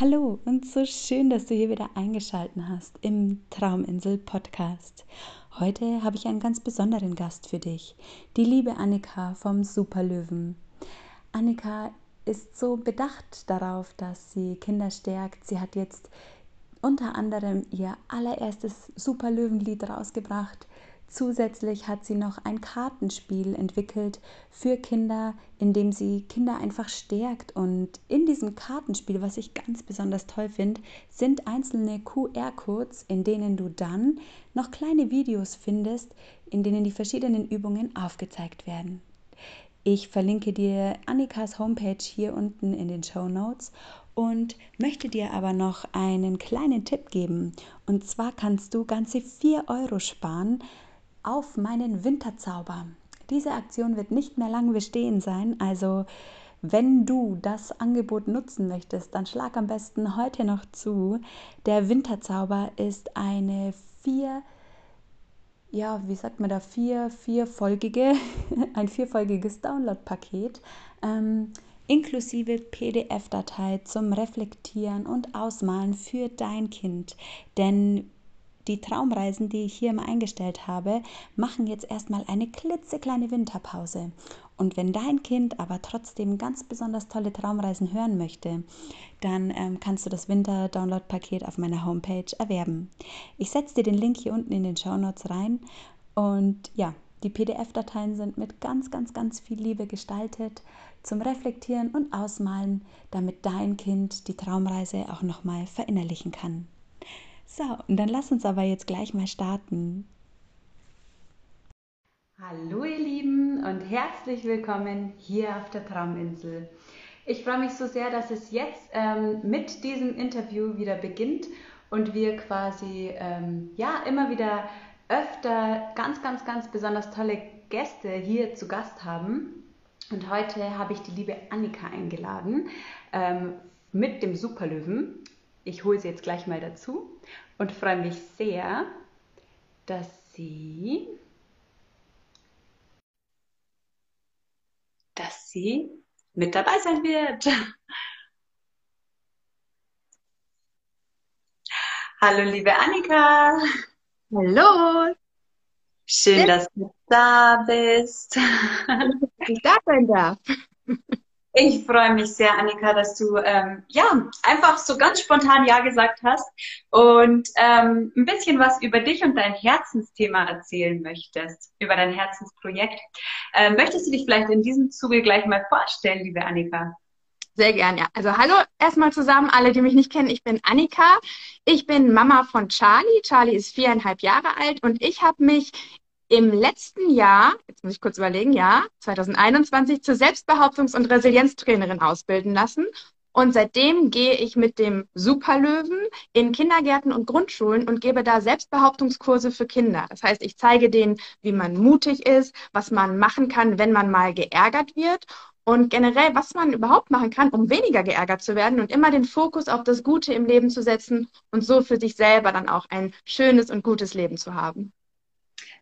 Hallo und so schön, dass du hier wieder eingeschaltet hast im Trauminsel Podcast. Heute habe ich einen ganz besonderen Gast für dich, die liebe Annika vom Superlöwen. Annika ist so bedacht darauf, dass sie Kinder stärkt. Sie hat jetzt unter anderem ihr allererstes Superlöwenlied rausgebracht. Zusätzlich hat sie noch ein Kartenspiel entwickelt für Kinder, in dem sie Kinder einfach stärkt. Und in diesem Kartenspiel, was ich ganz besonders toll finde, sind einzelne QR-Codes, in denen du dann noch kleine Videos findest, in denen die verschiedenen Übungen aufgezeigt werden. Ich verlinke dir Annikas Homepage hier unten in den Show Notes und möchte dir aber noch einen kleinen Tipp geben. Und zwar kannst du ganze 4 Euro sparen auf meinen Winterzauber. Diese Aktion wird nicht mehr lange bestehen sein, also wenn du das Angebot nutzen möchtest, dann schlag am besten heute noch zu. Der Winterzauber ist eine vier, ja, wie sagt man da, vier, vierfolgige, ein vierfolgiges Download-Paket. Ähm, inklusive PDF-Datei zum Reflektieren und Ausmalen für dein Kind. Denn die Traumreisen, die ich hier mal eingestellt habe, machen jetzt erstmal eine klitzekleine Winterpause. Und wenn dein Kind aber trotzdem ganz besonders tolle Traumreisen hören möchte, dann ähm, kannst du das Winter-Download-Paket auf meiner Homepage erwerben. Ich setze dir den Link hier unten in den Show Notes rein. Und ja, die PDF-Dateien sind mit ganz, ganz, ganz viel Liebe gestaltet zum Reflektieren und Ausmalen, damit dein Kind die Traumreise auch nochmal verinnerlichen kann. So, und dann lass uns aber jetzt gleich mal starten. Hallo ihr Lieben und herzlich willkommen hier auf der Trauminsel. Ich freue mich so sehr, dass es jetzt ähm, mit diesem Interview wieder beginnt und wir quasi ähm, ja immer wieder öfter ganz, ganz, ganz besonders tolle Gäste hier zu Gast haben. Und heute habe ich die liebe Annika eingeladen ähm, mit dem Superlöwen. Ich hole sie jetzt gleich mal dazu und freue mich sehr, dass sie, dass sie mit dabei sein wird. Hallo, liebe Annika. Hallo. Schön, dass du da bist. Ich da sein darf. Ich freue mich sehr, Annika, dass du ähm, ja einfach so ganz spontan Ja gesagt hast und ähm, ein bisschen was über dich und dein Herzensthema erzählen möchtest, über dein Herzensprojekt. Ähm, möchtest du dich vielleicht in diesem Zuge gleich mal vorstellen, liebe Annika? Sehr gern, ja. Also hallo erstmal zusammen, alle, die mich nicht kennen. Ich bin Annika. Ich bin Mama von Charlie. Charlie ist viereinhalb Jahre alt und ich habe mich im letzten Jahr, jetzt muss ich kurz überlegen, ja, 2021 zur Selbstbehauptungs- und Resilienztrainerin ausbilden lassen. Und seitdem gehe ich mit dem Superlöwen in Kindergärten und Grundschulen und gebe da Selbstbehauptungskurse für Kinder. Das heißt, ich zeige denen, wie man mutig ist, was man machen kann, wenn man mal geärgert wird und generell, was man überhaupt machen kann, um weniger geärgert zu werden und immer den Fokus auf das Gute im Leben zu setzen und so für sich selber dann auch ein schönes und gutes Leben zu haben.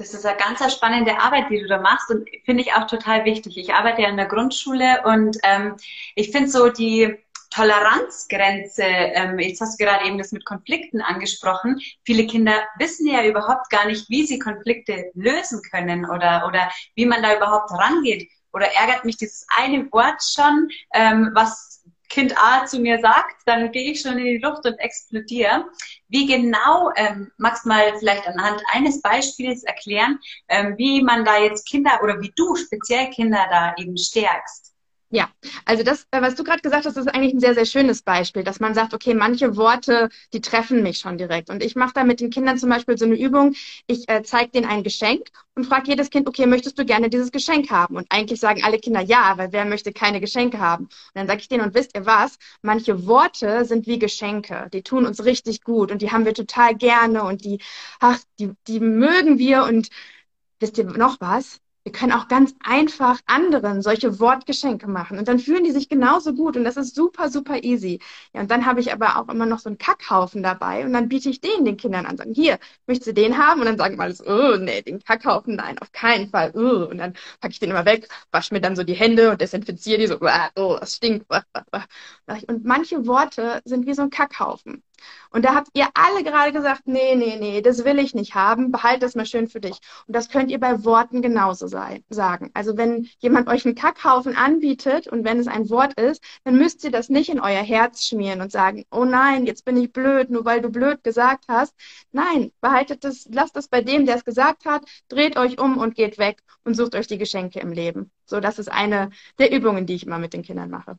Das ist eine ganz spannende Arbeit, die du da machst und finde ich auch total wichtig. Ich arbeite ja in der Grundschule und ähm, ich finde so die Toleranzgrenze, ähm, jetzt hast du gerade eben das mit Konflikten angesprochen. Viele Kinder wissen ja überhaupt gar nicht, wie sie Konflikte lösen können oder, oder wie man da überhaupt rangeht. Oder ärgert mich dieses eine Wort schon, ähm, was Kind A zu mir sagt, dann gehe ich schon in die Luft und explodiere. Wie genau, ähm, magst du mal vielleicht anhand eines Beispiels erklären, ähm, wie man da jetzt Kinder oder wie du speziell Kinder da eben stärkst? Ja, also das, äh, was du gerade gesagt hast, ist eigentlich ein sehr, sehr schönes Beispiel, dass man sagt, okay, manche Worte, die treffen mich schon direkt. Und ich mache da mit den Kindern zum Beispiel so eine Übung, ich äh, zeige denen ein Geschenk und frage jedes Kind, okay, möchtest du gerne dieses Geschenk haben? Und eigentlich sagen alle Kinder ja, weil wer möchte keine Geschenke haben? Und dann sage ich denen, und wisst ihr was? Manche Worte sind wie Geschenke, die tun uns richtig gut und die haben wir total gerne und die, ach, die, die mögen wir und wisst ihr noch was? Wir können auch ganz einfach anderen solche Wortgeschenke machen und dann fühlen die sich genauso gut und das ist super, super easy. Ja, und dann habe ich aber auch immer noch so einen Kackhaufen dabei und dann biete ich den den Kindern an, sagen, hier, möchtest du den haben? Und dann sagen mal, oh, nee, den Kackhaufen, nein, auf keinen Fall. Oh. Und dann packe ich den immer weg, wasche mir dann so die Hände und desinfiziere die so, oh, das stinkt. Und manche Worte sind wie so ein Kackhaufen. Und da habt ihr alle gerade gesagt, nee, nee, nee, das will ich nicht haben, behalt das mal schön für dich. Und das könnt ihr bei Worten genauso sein, sagen. Also wenn jemand euch einen Kackhaufen anbietet und wenn es ein Wort ist, dann müsst ihr das nicht in euer Herz schmieren und sagen, oh nein, jetzt bin ich blöd, nur weil du blöd gesagt hast. Nein, behaltet das, lasst das bei dem, der es gesagt hat, dreht euch um und geht weg und sucht euch die Geschenke im Leben. So, das ist eine der Übungen, die ich immer mit den Kindern mache.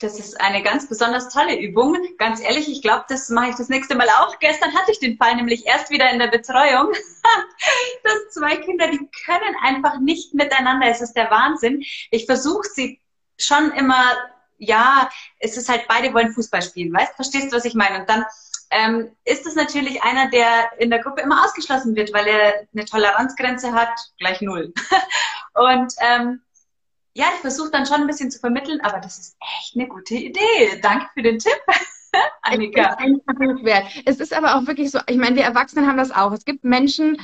Das ist eine ganz besonders tolle Übung. Ganz ehrlich, ich glaube, das mache ich das nächste Mal auch. Gestern hatte ich den Fall nämlich erst wieder in der Betreuung, dass zwei Kinder, die können einfach nicht miteinander. Es ist der Wahnsinn. Ich versuche sie schon immer, ja, es ist halt, beide wollen Fußball spielen, weißt? Verstehst du, was ich meine? Und dann ähm, ist es natürlich einer, der in der Gruppe immer ausgeschlossen wird, weil er eine Toleranzgrenze hat, gleich null. Und ähm, ja, ich versuche dann schon ein bisschen zu vermitteln, aber das ist echt eine gute Idee. Danke für den Tipp. Annika. Es ist aber auch wirklich so, ich meine, wir Erwachsenen haben das auch. Es gibt Menschen,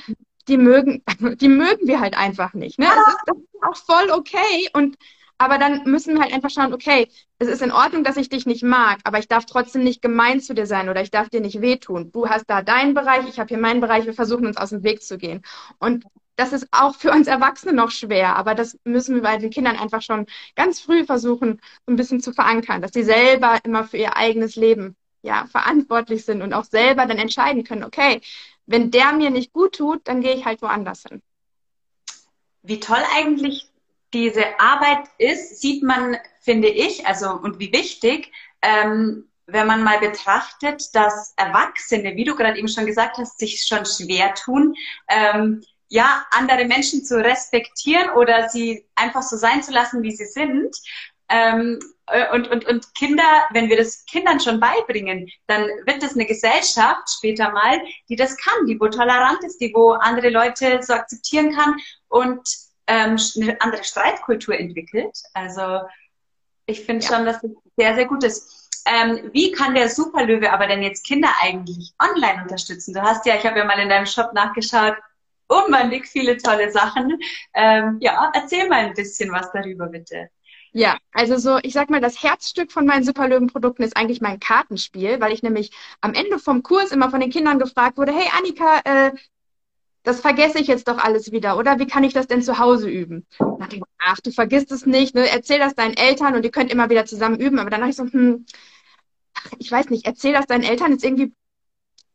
die mögen, die mögen wir halt einfach nicht. Ne? Das, ist, das ist auch voll okay. Und aber dann müssen wir halt einfach schauen, okay, es ist in Ordnung, dass ich dich nicht mag, aber ich darf trotzdem nicht gemein zu dir sein oder ich darf dir nicht wehtun. Du hast da deinen Bereich, ich habe hier meinen Bereich, wir versuchen uns aus dem Weg zu gehen. Und das ist auch für uns Erwachsene noch schwer, aber das müssen wir bei den Kindern einfach schon ganz früh versuchen, so ein bisschen zu verankern, dass sie selber immer für ihr eigenes Leben ja verantwortlich sind und auch selber dann entscheiden können, okay, wenn der mir nicht gut tut, dann gehe ich halt woanders hin. Wie toll eigentlich diese Arbeit ist, sieht man, finde ich, also und wie wichtig, ähm, wenn man mal betrachtet, dass Erwachsene, wie du gerade eben schon gesagt hast, sich schon schwer tun, ähm, ja, andere Menschen zu respektieren oder sie einfach so sein zu lassen, wie sie sind. Ähm, äh, und, und, und Kinder, wenn wir das Kindern schon beibringen, dann wird das eine Gesellschaft später mal, die das kann, die wo tolerant ist, die wo andere Leute so akzeptieren kann und ähm, eine andere Streitkultur entwickelt. Also ich finde ja. schon, dass das sehr, sehr gut ist. Ähm, wie kann der Superlöwe aber denn jetzt Kinder eigentlich online unterstützen? Du hast ja, ich habe ja mal in deinem Shop nachgeschaut, unbändig viele tolle Sachen. Ähm, ja, erzähl mal ein bisschen was darüber, bitte. Ja, also so, ich sag mal, das Herzstück von meinen Superlöwen-Produkten ist eigentlich mein Kartenspiel, weil ich nämlich am Ende vom Kurs immer von den Kindern gefragt wurde, hey Annika, äh, das vergesse ich jetzt doch alles wieder, oder? Wie kann ich das denn zu Hause üben? Und dachte ich, ach, du vergisst es nicht, ne? erzähl das deinen Eltern und ihr könnt immer wieder zusammen üben. Aber dann dachte ich so, hm, ich weiß nicht, erzähl das deinen Eltern ist irgendwie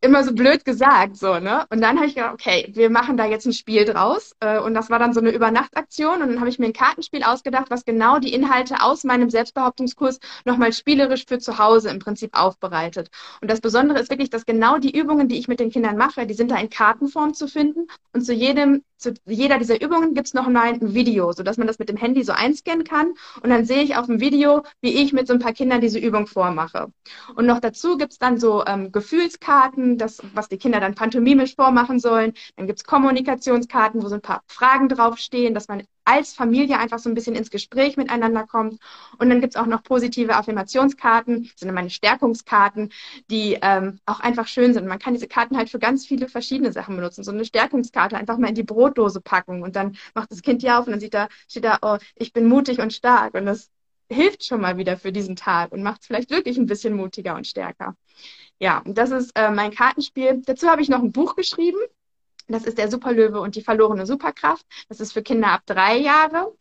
immer so blöd gesagt, so, ne? Und dann habe ich gedacht, okay, wir machen da jetzt ein Spiel draus. Äh, und das war dann so eine Übernachtaktion. Und dann habe ich mir ein Kartenspiel ausgedacht, was genau die Inhalte aus meinem Selbstbehauptungskurs nochmal spielerisch für zu Hause im Prinzip aufbereitet. Und das Besondere ist wirklich, dass genau die Übungen, die ich mit den Kindern mache, die sind da in Kartenform zu finden. Und zu jedem, zu jeder dieser Übungen gibt es noch mal ein Video, sodass man das mit dem Handy so einscannen kann. Und dann sehe ich auf dem Video, wie ich mit so ein paar Kindern diese Übung vormache. Und noch dazu gibt es dann so ähm, Gefühlskarten, das, was die Kinder dann pantomimisch vormachen sollen. Dann gibt es Kommunikationskarten, wo so ein paar Fragen draufstehen, dass man als Familie einfach so ein bisschen ins Gespräch miteinander kommt. Und dann gibt es auch noch positive Affirmationskarten, das sind meine Stärkungskarten, die ähm, auch einfach schön sind. Man kann diese Karten halt für ganz viele verschiedene Sachen benutzen. So eine Stärkungskarte einfach mal in die Brotdose packen und dann macht das Kind die auf und dann sieht da, steht da, oh, ich bin mutig und stark. Und das hilft schon mal wieder für diesen Tag und macht es vielleicht wirklich ein bisschen mutiger und stärker. Ja, das ist äh, mein Kartenspiel. Dazu habe ich noch ein Buch geschrieben. Das ist der Superlöwe und die verlorene Superkraft. Das ist für Kinder ab drei Jahre,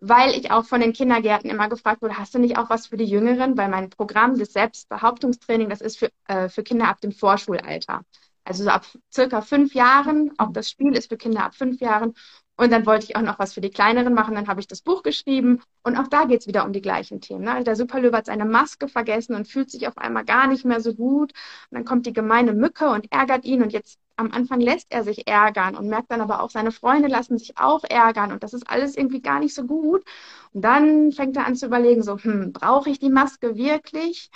weil ich auch von den Kindergärten immer gefragt wurde, hast du nicht auch was für die Jüngeren? Weil mein Programm des Selbstbehauptungstraining, das ist für, äh, für Kinder ab dem Vorschulalter. Also so ab circa fünf Jahren. Auch das Spiel ist für Kinder ab fünf Jahren. Und dann wollte ich auch noch was für die Kleineren machen. Dann habe ich das Buch geschrieben. Und auch da geht es wieder um die gleichen Themen. Ne? Der Superlöwe hat seine Maske vergessen und fühlt sich auf einmal gar nicht mehr so gut. Und dann kommt die gemeine Mücke und ärgert ihn. Und jetzt am Anfang lässt er sich ärgern und merkt dann aber auch, seine Freunde lassen sich auch ärgern. Und das ist alles irgendwie gar nicht so gut. Und dann fängt er an zu überlegen, so, hm, brauche ich die Maske wirklich?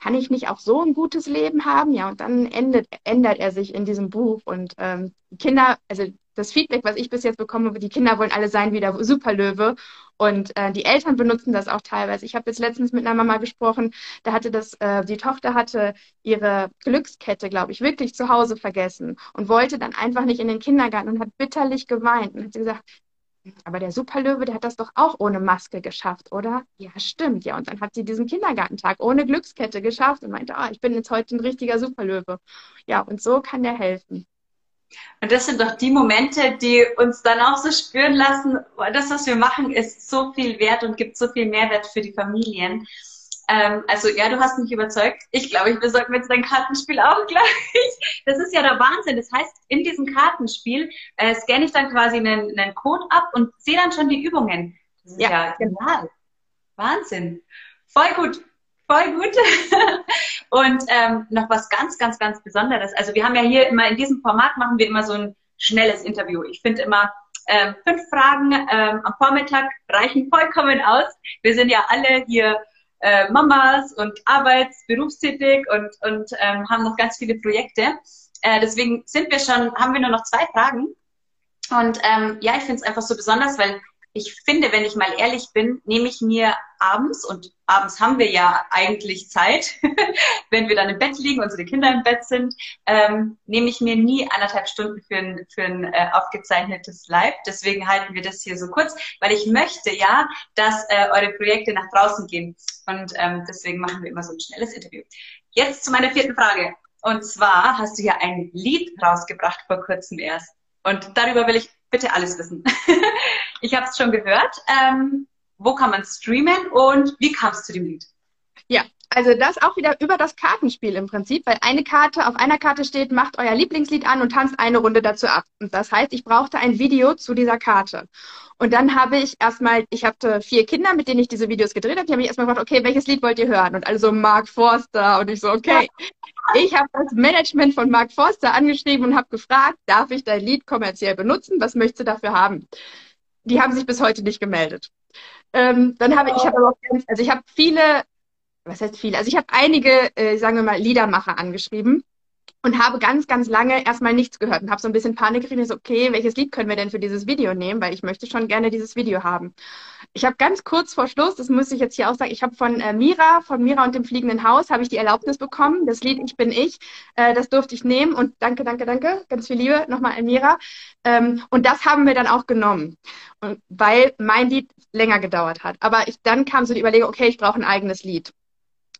kann ich nicht auch so ein gutes Leben haben? Ja, und dann endet, ändert er sich in diesem Buch und ähm, Kinder, also das Feedback, was ich bis jetzt bekomme, die Kinder wollen alle sein wie der Superlöwe. Und äh, die Eltern benutzen das auch teilweise. Ich habe jetzt letztens mit einer Mama gesprochen, da hatte das, äh, die Tochter hatte ihre Glückskette, glaube ich, wirklich zu Hause vergessen und wollte dann einfach nicht in den Kindergarten und hat bitterlich geweint und hat gesagt, aber der Superlöwe, der hat das doch auch ohne Maske geschafft, oder? Ja, stimmt. Ja, und dann hat sie diesen Kindergartentag ohne Glückskette geschafft und meinte, ah, ich bin jetzt heute ein richtiger Superlöwe. Ja, und so kann der helfen. Und das sind doch die Momente, die uns dann auch so spüren lassen, das, was wir machen, ist so viel wert und gibt so viel Mehrwert für die Familien. Ähm, also ja, du hast mich überzeugt. Ich glaube, ich besorge mir jetzt dein Kartenspiel auch gleich. Das ist ja der Wahnsinn. Das heißt, in diesem Kartenspiel äh, scanne ich dann quasi einen, einen Code ab und sehe dann schon die Übungen. Das ist ja, ja genial. Wahnsinn. Voll gut. Voll gut. und ähm, noch was ganz, ganz, ganz Besonderes. Also wir haben ja hier immer in diesem Format machen wir immer so ein schnelles Interview. Ich finde immer, ähm, fünf Fragen ähm, am Vormittag reichen vollkommen aus. Wir sind ja alle hier äh, Mamas und arbeits-, berufstätig und, und ähm, haben noch ganz viele Projekte. Äh, deswegen sind wir schon, haben wir nur noch zwei Fragen. Und ähm, ja, ich finde es einfach so besonders, weil ich finde, wenn ich mal ehrlich bin, nehme ich mir abends, und abends haben wir ja eigentlich Zeit, wenn wir dann im Bett liegen, unsere Kinder im Bett sind, ähm, nehme ich mir nie anderthalb Stunden für ein, für ein äh, aufgezeichnetes Live. Deswegen halten wir das hier so kurz, weil ich möchte ja, dass äh, eure Projekte nach draußen gehen. Und ähm, deswegen machen wir immer so ein schnelles Interview. Jetzt zu meiner vierten Frage. Und zwar hast du ja ein Lied rausgebracht vor kurzem erst. Und darüber will ich bitte alles wissen. ich habe es schon gehört. Ähm, wo kann man streamen und wie kam es zu dem Lied? Ja, also das auch wieder über das Kartenspiel im Prinzip, weil eine Karte auf einer Karte steht, macht euer Lieblingslied an und tanzt eine Runde dazu ab. Und das heißt, ich brauchte ein Video zu dieser Karte. Und dann habe ich erstmal, ich hatte vier Kinder, mit denen ich diese Videos gedreht habe. Die haben mich erstmal gefragt, okay, welches Lied wollt ihr hören? Und also Mark Forster. Und ich so, okay. Ich habe das Management von Mark Forster angeschrieben und habe gefragt, darf ich dein Lied kommerziell benutzen? Was möchtest du dafür haben? Die haben sich bis heute nicht gemeldet. Ähm, dann habe ich, ich habe auch ganz, also ich habe viele, was heißt viele? Also ich habe einige, äh, sagen wir mal, Liedermacher angeschrieben und habe ganz, ganz lange erstmal nichts gehört und habe so ein bisschen Panik gekriegt. So, okay, welches Lied können wir denn für dieses Video nehmen? Weil ich möchte schon gerne dieses Video haben. Ich habe ganz kurz vor Schluss, das muss ich jetzt hier auch sagen, ich habe von äh, Mira, von Mira und dem fliegenden Haus, habe ich die Erlaubnis bekommen. Das Lied Ich bin ich, äh, das durfte ich nehmen und danke, danke, danke, ganz viel Liebe nochmal an Mira. Ähm, und das haben wir dann auch genommen, und, weil mein Lied länger gedauert hat. Aber ich, dann kam so die Überlegung, okay, ich brauche ein eigenes Lied.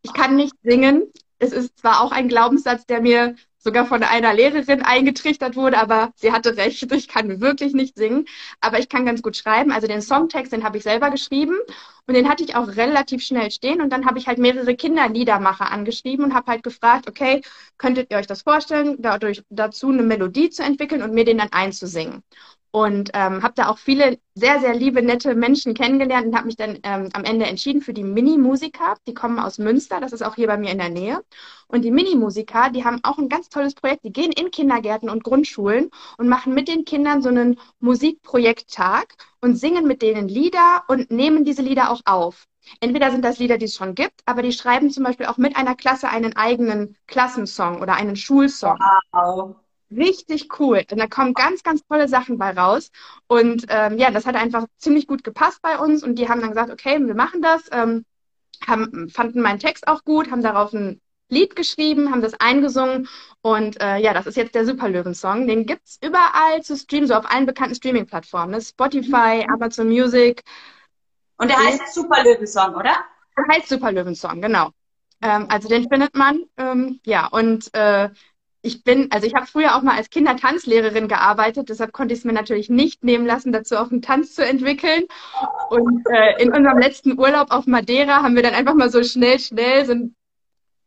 Ich kann nicht singen. Es ist zwar auch ein Glaubenssatz, der mir sogar von einer Lehrerin eingetrichtert wurde, aber sie hatte recht, ich kann wirklich nicht singen, aber ich kann ganz gut schreiben. Also den Songtext, den habe ich selber geschrieben. Und den hatte ich auch relativ schnell stehen. Und dann habe ich halt mehrere Kinderliedermacher angeschrieben und habe halt gefragt, okay, könntet ihr euch das vorstellen, dadurch dazu eine Melodie zu entwickeln und mir den dann einzusingen und ähm, habe da auch viele sehr, sehr liebe, nette Menschen kennengelernt und habe mich dann ähm, am Ende entschieden für die Mini-Musiker. Die kommen aus Münster, das ist auch hier bei mir in der Nähe. Und die Mini-Musiker, die haben auch ein ganz tolles Projekt. Die gehen in Kindergärten und Grundschulen und machen mit den Kindern so einen Musikprojekttag und singen mit denen Lieder und nehmen diese Lieder auch auf. Entweder sind das Lieder, die es schon gibt, aber die schreiben zum Beispiel auch mit einer Klasse einen eigenen Klassensong oder einen Schulsong. Wow richtig cool. Und da kommen ganz, ganz tolle Sachen bei raus. Und ähm, ja, das hat einfach ziemlich gut gepasst bei uns. Und die haben dann gesagt, okay, wir machen das. Ähm, haben, fanden meinen Text auch gut, haben darauf ein Lied geschrieben, haben das eingesungen. Und äh, ja, das ist jetzt der Superlöwen-Song. Den gibt es überall zu streamen, so auf allen bekannten Streaming-Plattformen. Ne? Spotify, mhm. Amazon Music. Und der heißt Superlöwen-Song, oder? Der heißt Superlöwen-Song, genau. Ähm, also den findet man. Ähm, ja, und äh, ich bin, also ich habe früher auch mal als Kindertanzlehrerin gearbeitet, deshalb konnte ich es mir natürlich nicht nehmen lassen, dazu auch einen Tanz zu entwickeln. Und äh, in unserem letzten Urlaub auf Madeira haben wir dann einfach mal so schnell, schnell so ein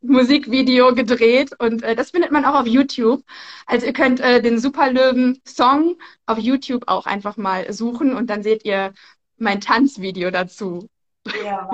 Musikvideo gedreht und äh, das findet man auch auf YouTube. Also ihr könnt äh, den Superlöwen-Song auf YouTube auch einfach mal suchen und dann seht ihr mein Tanzvideo dazu. Ja.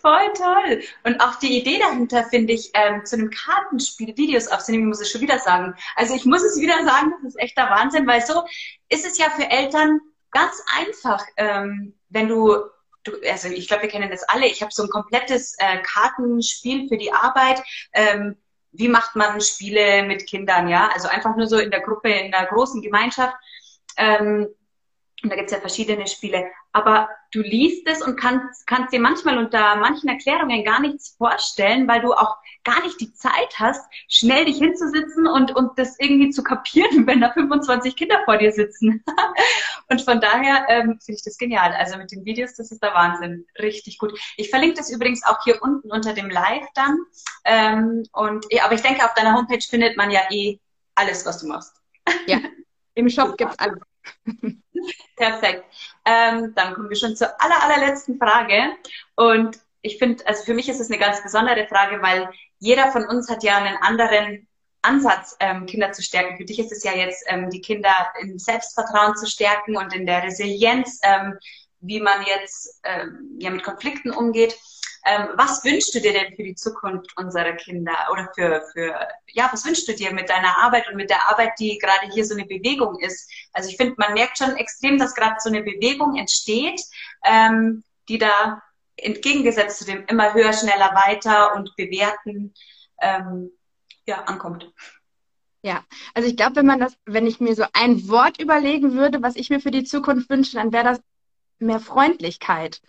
Voll toll. Und auch die Idee dahinter finde ich, ähm, zu einem Kartenspiel Videos aufzunehmen, muss ich schon wieder sagen. Also ich muss es wieder sagen, das ist echter Wahnsinn, weil so ist es ja für Eltern ganz einfach, ähm, wenn du, du also ich glaube, wir kennen das alle, ich habe so ein komplettes äh, Kartenspiel für die Arbeit. Ähm, wie macht man Spiele mit Kindern, ja? Also einfach nur so in der Gruppe, in der großen Gemeinschaft. Ähm, und da gibt es ja verschiedene Spiele. Aber du liest es und kannst, kannst dir manchmal unter manchen Erklärungen gar nichts vorstellen, weil du auch gar nicht die Zeit hast, schnell dich hinzusitzen und, und das irgendwie zu kapieren, wenn da 25 Kinder vor dir sitzen. und von daher ähm, finde ich das genial. Also mit den Videos, das ist der Wahnsinn. Richtig gut. Ich verlinke das übrigens auch hier unten unter dem Live dann. Ähm, und, aber ich denke, auf deiner Homepage findet man ja eh alles, was du machst. Ja, im Shop gibt's alles. Perfekt. Ähm, dann kommen wir schon zur aller, allerletzten Frage. Und ich finde, also für mich ist es eine ganz besondere Frage, weil jeder von uns hat ja einen anderen Ansatz, ähm, Kinder zu stärken. Für dich ist es ja jetzt, ähm, die Kinder im Selbstvertrauen zu stärken und in der Resilienz, ähm, wie man jetzt ähm, ja mit Konflikten umgeht. Ähm, was wünschst du dir denn für die Zukunft unserer Kinder oder für, für, ja, was wünschst du dir mit deiner Arbeit und mit der Arbeit, die gerade hier so eine Bewegung ist? Also ich finde, man merkt schon extrem, dass gerade so eine Bewegung entsteht, ähm, die da entgegengesetzt zu dem immer höher, schneller, weiter und bewerten, ähm, ja, ankommt. Ja, also ich glaube, wenn man das, wenn ich mir so ein Wort überlegen würde, was ich mir für die Zukunft wünsche, dann wäre das mehr Freundlichkeit.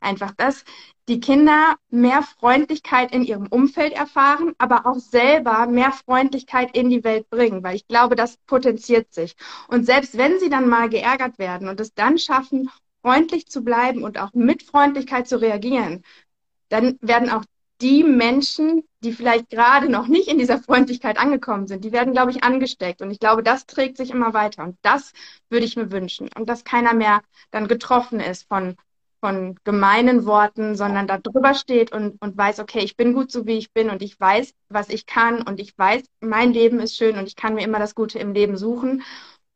Einfach das, die Kinder mehr Freundlichkeit in ihrem Umfeld erfahren, aber auch selber mehr Freundlichkeit in die Welt bringen, weil ich glaube, das potenziert sich. Und selbst wenn sie dann mal geärgert werden und es dann schaffen, freundlich zu bleiben und auch mit Freundlichkeit zu reagieren, dann werden auch die Menschen, die vielleicht gerade noch nicht in dieser Freundlichkeit angekommen sind, die werden, glaube ich, angesteckt. Und ich glaube, das trägt sich immer weiter. Und das würde ich mir wünschen. Und dass keiner mehr dann getroffen ist von, von gemeinen Worten, sondern da drüber steht und, und weiß, okay, ich bin gut so, wie ich bin und ich weiß, was ich kann und ich weiß, mein Leben ist schön und ich kann mir immer das Gute im Leben suchen.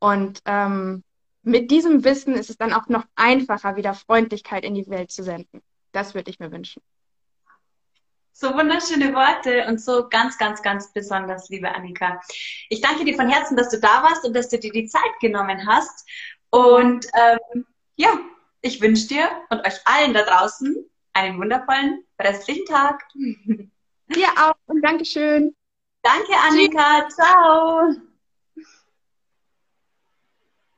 Und ähm, mit diesem Wissen ist es dann auch noch einfacher, wieder Freundlichkeit in die Welt zu senden. Das würde ich mir wünschen. So wunderschöne Worte und so ganz, ganz, ganz besonders, liebe Annika. Ich danke dir von Herzen, dass du da warst und dass du dir die Zeit genommen hast. Und ähm, ja, ich wünsche dir und euch allen da draußen einen wundervollen restlichen Tag. Dir auch und Dankeschön. Danke, Annika. Ciao.